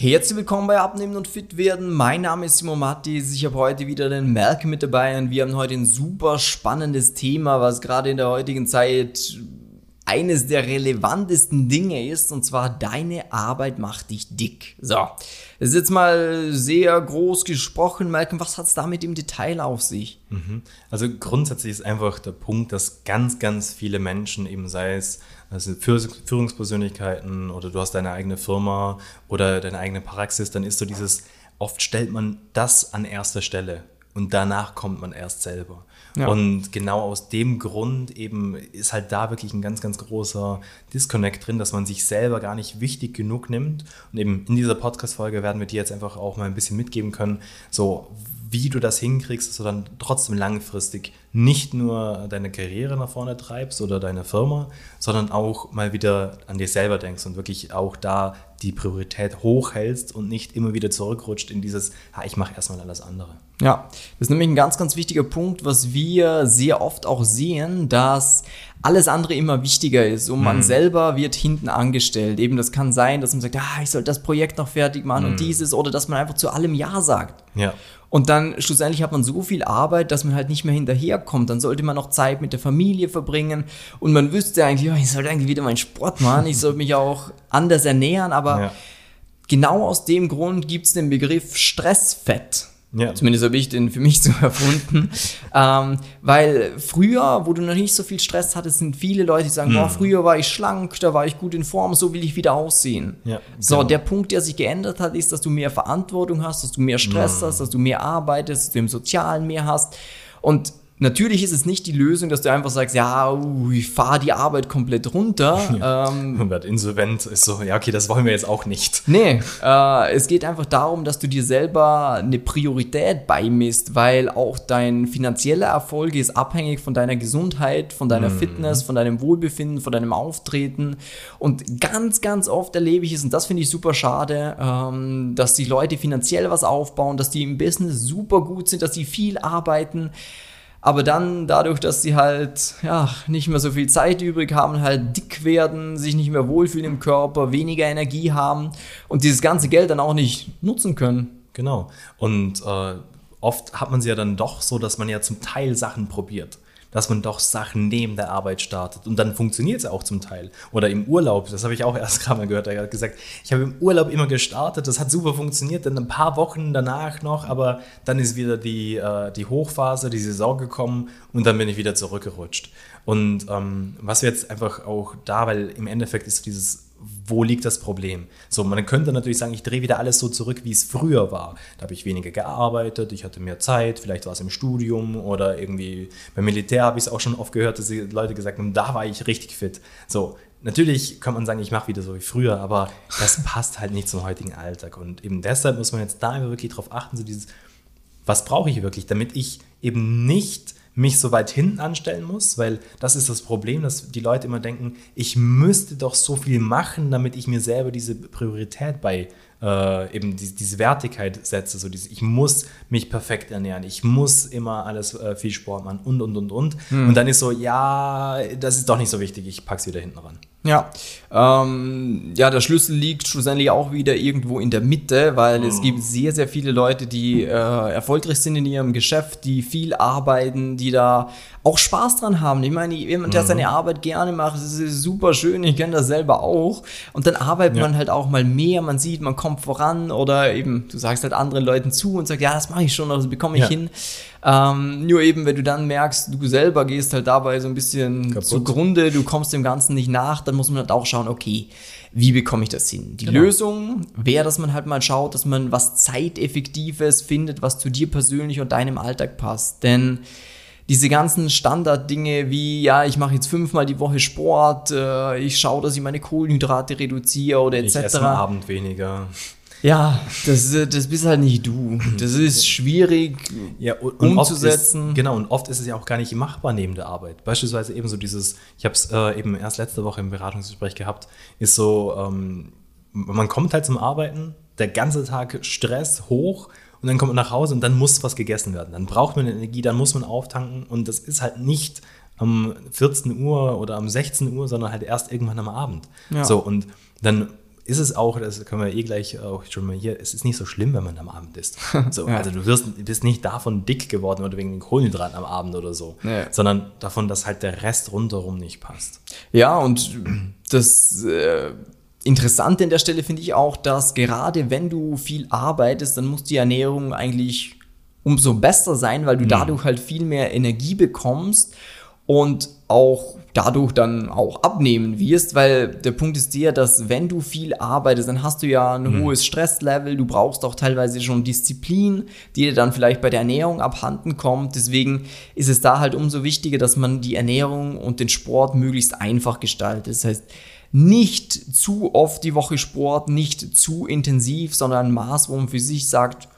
Herzlich willkommen bei Abnehmen und Fit werden. Mein Name ist Simon Mattis. Ich habe heute wieder den Malcolm mit dabei und wir haben heute ein super spannendes Thema, was gerade in der heutigen Zeit eines der relevantesten Dinge ist, und zwar deine Arbeit macht dich dick. So, das ist jetzt mal sehr groß gesprochen, Malcolm. Was hat es damit im Detail auf sich? Mhm. Also grundsätzlich ist einfach der Punkt, dass ganz, ganz viele Menschen, eben sei es also Führungspersönlichkeiten oder du hast deine eigene Firma oder deine eigene Praxis, dann ist so dieses, oft stellt man das an erster Stelle und danach kommt man erst selber. Ja. Und genau aus dem Grund eben ist halt da wirklich ein ganz, ganz großer Disconnect drin, dass man sich selber gar nicht wichtig genug nimmt. Und eben in dieser Podcast-Folge werden wir dir jetzt einfach auch mal ein bisschen mitgeben können, so wie du das hinkriegst, dass du dann trotzdem langfristig nicht nur deine Karriere nach vorne treibst oder deine Firma, sondern auch mal wieder an dir selber denkst und wirklich auch da die Priorität hochhältst und nicht immer wieder zurückrutscht in dieses, ha, ich mache erstmal alles andere. Ja, das ist nämlich ein ganz, ganz wichtiger Punkt, was wir sehr oft auch sehen, dass alles andere immer wichtiger ist und man mhm. selber wird hinten angestellt. Eben, das kann sein, dass man sagt, ah, ich soll das Projekt noch fertig machen mhm. und dieses oder dass man einfach zu allem Ja sagt. Ja. Und dann schlussendlich hat man so viel Arbeit, dass man halt nicht mehr hinterherkommt. Dann sollte man noch Zeit mit der Familie verbringen und man wüsste eigentlich, oh, ich sollte eigentlich wieder meinen Sport machen, ich sollte mich auch anders ernähren, aber ja. genau aus dem Grund gibt es den Begriff Stressfett. Ja. Zumindest habe ich den für mich so erfunden. ähm, weil früher, wo du noch nicht so viel Stress hattest, sind viele Leute, die sagen, mhm. boah, früher war ich schlank, da war ich gut in Form, so will ich wieder aussehen. Ja, so, genau. der Punkt, der sich geändert hat, ist, dass du mehr Verantwortung hast, dass du mehr Stress mhm. hast, dass du mehr arbeitest, dass du im Sozialen mehr hast. Und Natürlich ist es nicht die Lösung, dass du einfach sagst, ja, uh, ich fahre die Arbeit komplett runter. Ja. Ähm, und wird insolvent, ist so, ja, okay, das wollen wir jetzt auch nicht. Nee, äh, es geht einfach darum, dass du dir selber eine Priorität beimisst, weil auch dein finanzieller Erfolg ist abhängig von deiner Gesundheit, von deiner mhm. Fitness, von deinem Wohlbefinden, von deinem Auftreten. Und ganz, ganz oft erlebe ich es, und das finde ich super schade, ähm, dass die Leute finanziell was aufbauen, dass die im Business super gut sind, dass sie viel arbeiten aber dann dadurch, dass sie halt ja, nicht mehr so viel Zeit übrig haben, halt dick werden, sich nicht mehr wohlfühlen im Körper, weniger Energie haben und dieses ganze Geld dann auch nicht nutzen können. Genau. Und äh, oft hat man sie ja dann doch so, dass man ja zum Teil Sachen probiert dass man doch Sachen neben der Arbeit startet. Und dann funktioniert es auch zum Teil. Oder im Urlaub, das habe ich auch erst gerade mal gehört, er hat gesagt, ich habe im Urlaub immer gestartet, das hat super funktioniert, dann ein paar Wochen danach noch, aber dann ist wieder die, äh, die Hochphase, die Saison gekommen und dann bin ich wieder zurückgerutscht. Und ähm, was wir jetzt einfach auch da, weil im Endeffekt ist dieses wo liegt das Problem? So, man könnte natürlich sagen, ich drehe wieder alles so zurück, wie es früher war. Da habe ich weniger gearbeitet, ich hatte mehr Zeit, vielleicht war es im Studium oder irgendwie beim Militär habe ich es auch schon oft gehört, dass die Leute gesagt haben, da war ich richtig fit. So, natürlich kann man sagen, ich mache wieder so wie früher, aber das passt halt nicht zum heutigen Alltag. Und eben deshalb muss man jetzt da wirklich drauf achten, so dieses, was brauche ich wirklich, damit ich eben nicht mich so weit hinten anstellen muss, weil das ist das Problem, dass die Leute immer denken, ich müsste doch so viel machen, damit ich mir selber diese Priorität bei äh, eben die, diese Wertigkeit setze, so dieses, ich muss mich perfekt ernähren, ich muss immer alles äh, viel Sport machen und und und und. Hm. Und dann ist so, ja, das ist doch nicht so wichtig, ich pack's wieder hinten ran. Ja, ähm, ja, der Schlüssel liegt schlussendlich auch wieder irgendwo in der Mitte, weil mhm. es gibt sehr, sehr viele Leute, die äh, erfolgreich sind in ihrem Geschäft, die viel arbeiten, die da auch Spaß dran haben. Ich meine, jemand, der mhm. seine Arbeit gerne macht, das ist super schön, ich kenne das selber auch. Und dann arbeitet ja. man halt auch mal mehr, man sieht, man kommt voran oder eben, du sagst halt anderen Leuten zu und sagst, ja, das mache ich schon, das bekomme ich ja. hin. Ähm, nur eben, wenn du dann merkst, du selber gehst halt dabei so ein bisschen Kaputt. zugrunde, du kommst dem Ganzen nicht nach, dann muss man halt auch schauen, okay, wie bekomme ich das hin? Die genau. Lösung wäre, dass man halt mal schaut, dass man was Zeiteffektives findet, was zu dir persönlich und deinem Alltag passt. Denn diese ganzen Standarddinge wie, ja, ich mache jetzt fünfmal die Woche Sport, äh, ich schaue, dass ich meine Kohlenhydrate reduziere oder etc. Ich esse am Abend weniger. Ja, das, das bist halt nicht du. Das ist schwierig ja, und, und umzusetzen. Ist, genau, und oft ist es ja auch gar nicht machbar neben der Arbeit. Beispielsweise eben so dieses, ich habe es äh, eben erst letzte Woche im Beratungsgespräch gehabt, ist so, ähm, man kommt halt zum Arbeiten, der ganze Tag Stress hoch und dann kommt man nach Hause und dann muss was gegessen werden. Dann braucht man Energie, dann muss man auftanken und das ist halt nicht um 14 Uhr oder um 16 Uhr, sondern halt erst irgendwann am Abend. Ja. So, und dann ist es auch, das können wir eh gleich auch schon mal hier, es ist nicht so schlimm, wenn man am Abend isst. So, ja. Also du wirst, bist nicht davon dick geworden oder wegen den Kohlenhydraten am Abend oder so, ja. sondern davon, dass halt der Rest rundherum nicht passt. Ja, und das äh, Interessante an der Stelle finde ich auch, dass gerade wenn du viel arbeitest, dann muss die Ernährung eigentlich umso besser sein, weil du mhm. dadurch halt viel mehr Energie bekommst und auch dadurch dann auch abnehmen wirst, weil der Punkt ist der, dass wenn du viel arbeitest, dann hast du ja ein mhm. hohes Stresslevel, du brauchst auch teilweise schon Disziplin, die dir dann vielleicht bei der Ernährung abhanden kommt. Deswegen ist es da halt umso wichtiger, dass man die Ernährung und den Sport möglichst einfach gestaltet. Das heißt, nicht zu oft die Woche Sport, nicht zu intensiv, sondern ein Maß, wo man für sich sagt,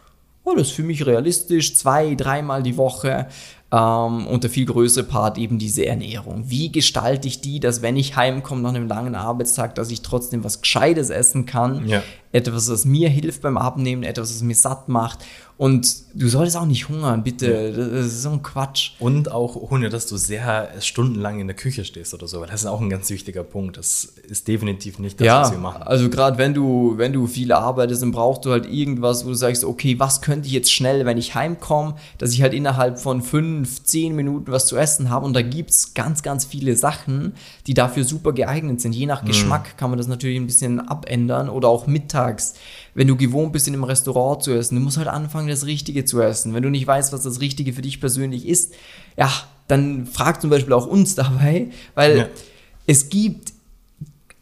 oh, das ist für mich realistisch, zwei, dreimal die Woche. Ähm, und der viel größere Part eben diese Ernährung. Wie gestalte ich die, dass wenn ich heimkomme nach einem langen Arbeitstag, dass ich trotzdem was Gescheites essen kann, ja. Etwas, was mir hilft beim Abnehmen, etwas, was mir satt macht und du solltest auch nicht hungern, bitte. Das ist so ein Quatsch. Und auch ohne, dass du sehr stundenlang in der Küche stehst oder so. Das ist auch ein ganz wichtiger Punkt. Das ist definitiv nicht das, ja, was wir machen. Also gerade wenn du, wenn du viel arbeitest, dann brauchst du halt irgendwas, wo du sagst, okay, was könnte ich jetzt schnell, wenn ich heimkomme, dass ich halt innerhalb von fünf, zehn Minuten was zu essen habe. Und da gibt es ganz, ganz viele Sachen, die dafür super geeignet sind. Je nach mhm. Geschmack kann man das natürlich ein bisschen abändern oder auch mittags wenn du gewohnt bist, in einem Restaurant zu essen, du musst halt anfangen, das Richtige zu essen. Wenn du nicht weißt, was das Richtige für dich persönlich ist, ja, dann frag zum Beispiel auch uns dabei, weil ja. es gibt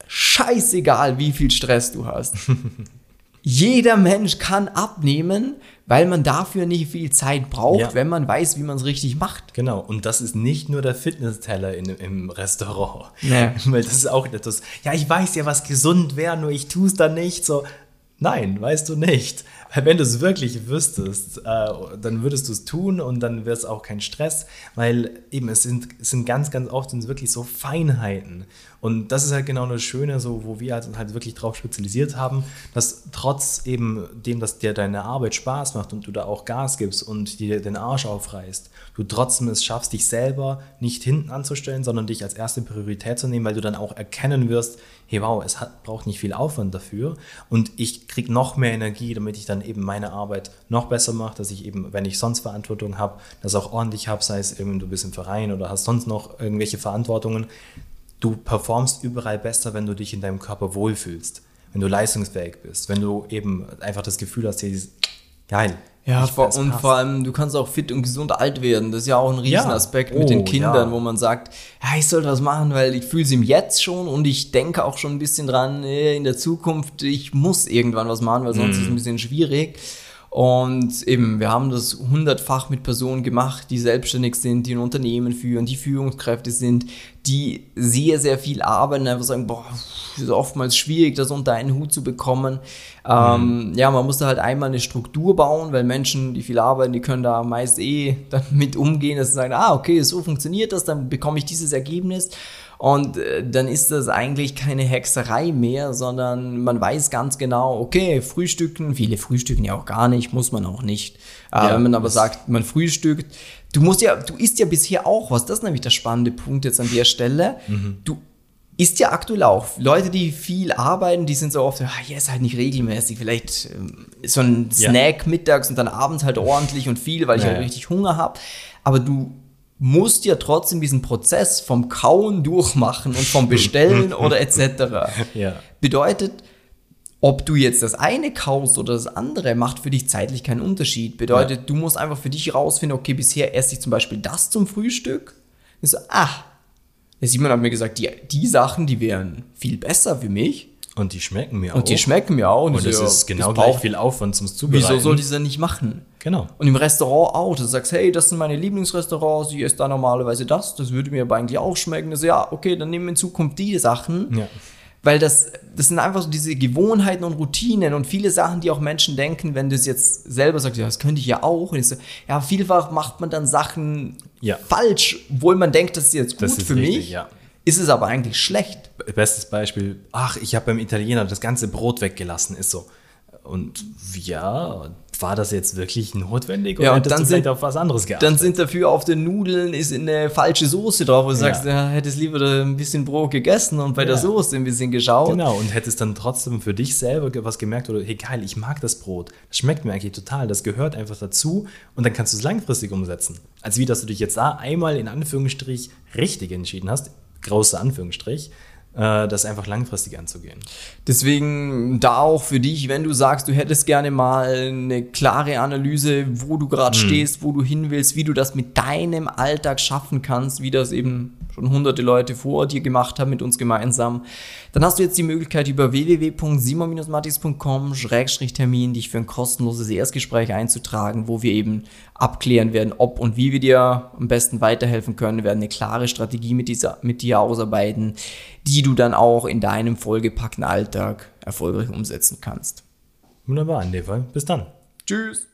scheißegal, wie viel Stress du hast. Jeder Mensch kann abnehmen, weil man dafür nicht viel Zeit braucht, ja. wenn man weiß, wie man es richtig macht. Genau, und das ist nicht nur der Fitnessteller in, im Restaurant. Ja. Weil das ist auch etwas, ja, ich weiß ja, was gesund wäre, nur ich tue es dann nicht. So, Nein, weißt du nicht. Weil wenn du es wirklich wüsstest, äh, dann würdest du es tun und dann wird es auch kein Stress, weil eben es sind, es sind ganz, ganz oft sind wirklich so Feinheiten. Und das ist halt genau das Schöne, so, wo wir halt, halt wirklich drauf spezialisiert haben, dass trotz eben dem, dass dir deine Arbeit Spaß macht und du da auch Gas gibst und dir den Arsch aufreißt, du trotzdem es schaffst, dich selber nicht hinten anzustellen, sondern dich als erste Priorität zu nehmen, weil du dann auch erkennen wirst, hey wow, es hat, braucht nicht viel Aufwand dafür und ich kriege noch mehr Energie, damit ich dann eben meine Arbeit noch besser mache, dass ich eben, wenn ich sonst Verantwortung habe, das auch ordentlich habe, sei es irgendwie du bist im Verein oder hast sonst noch irgendwelche Verantwortungen, du performst überall besser, wenn du dich in deinem Körper wohlfühlst, wenn du leistungsfähig bist, wenn du eben einfach das Gefühl hast, hier ist geil. Ja, vor, und vor allem, du kannst auch fit und gesund alt werden. Das ist ja auch ein Riesenaspekt ja. mit oh, den Kindern, ja. wo man sagt, ja, ich soll was machen, weil ich fühle es ihm jetzt schon und ich denke auch schon ein bisschen dran, äh, in der Zukunft, ich muss irgendwann was machen, weil sonst mm. ist es ein bisschen schwierig. Und eben, wir haben das hundertfach mit Personen gemacht, die selbstständig sind, die ein Unternehmen führen, die Führungskräfte sind, die sehr, sehr viel arbeiten, einfach sagen, boah, ist oftmals schwierig, das unter einen Hut zu bekommen. Ähm, mhm. ja, man muss da halt einmal eine Struktur bauen, weil Menschen, die viel arbeiten, die können da meist eh damit umgehen, dass sie sagen, ah, okay, so funktioniert das, dann bekomme ich dieses Ergebnis. Und äh, dann ist das eigentlich keine Hexerei mehr, sondern man weiß ganz genau, okay, frühstücken, viele frühstücken ja auch gar nicht, muss man auch nicht. Äh, ja, wenn man aber sagt, man frühstückt, du musst ja, du isst ja bisher auch was, das ist nämlich der spannende Punkt jetzt an der Stelle. Mhm. Du isst ja aktuell auch. Leute, die viel arbeiten, die sind so oft, ah, ja, ist halt nicht regelmäßig, vielleicht ähm, so ein Snack ja. mittags und dann abends halt ordentlich und viel, weil ich halt richtig Hunger habe. Aber du musst ja trotzdem diesen Prozess vom Kauen durchmachen und vom Bestellen oder etc. Ja. Bedeutet, ob du jetzt das eine kaust oder das andere, macht für dich zeitlich keinen Unterschied. Bedeutet, ja. du musst einfach für dich rausfinden, okay, bisher esse ich zum Beispiel das zum Frühstück. Ich so, ah, der Simon hat mir gesagt, die, die Sachen, die wären viel besser für mich. Und die schmecken mir auch. Und die schmecken mir auch. Und, und das ist genau gleich viel Aufwand zum Zubereiten. Wieso soll ich das nicht machen? Genau. Und im Restaurant auch. Du sagst, hey, das sind meine Lieblingsrestaurants, ich esse da normalerweise das, das würde mir aber eigentlich auch schmecken. Das, ja, okay, dann nehmen wir in Zukunft die Sachen. Ja. Weil das, das sind einfach so diese Gewohnheiten und Routinen und viele Sachen, die auch Menschen denken, wenn du es jetzt selber sagst, ja, das könnte ich ja auch. Und ich so, ja, vielfach macht man dann Sachen ja. falsch, obwohl man denkt, das ist jetzt gut ist für richtig, mich. Ja ist es aber eigentlich schlecht. Bestes Beispiel, ach, ich habe beim Italiener das ganze Brot weggelassen, ist so. Und ja, war das jetzt wirklich notwendig Ja, oder und hättest dann du vielleicht sind- auf was anderes geachtet? Dann sind dafür auf den Nudeln ist eine falsche Soße drauf, wo du sagst, Ja. ja, hättest lieber ein bisschen Brot gegessen und bei der Ja. Soße ein bisschen geschaut. Genau, und hättest dann trotzdem für dich selber was gemerkt oder, hey geil, ich mag das Brot. Das schmeckt mir eigentlich total, das gehört einfach dazu und dann kannst du es langfristig umsetzen. Als wie, dass du dich jetzt da einmal in Anführungsstrich richtig entschieden hast, großer Anführungsstrich, das einfach langfristig anzugehen. Deswegen da auch für dich, wenn du sagst, du hättest gerne mal eine klare Analyse, wo du gerade stehst, wo du hin willst, wie du das mit deinem Alltag schaffen kannst, wie das eben schon hunderte Leute vor dir gemacht haben mit uns gemeinsam, dann hast du jetzt die Möglichkeit über www.simon-matis.com-termin dich für ein kostenloses Erstgespräch einzutragen, wo wir eben abklären werden, ob und wie wir dir am besten weiterhelfen können. Wir werden eine klare Strategie mit, dieser, mit dir ausarbeiten, die du dann auch in deinem vollgepackten Alltag erfolgreich umsetzen kannst. Wunderbar, in dem Fall. Bis dann. Tschüss!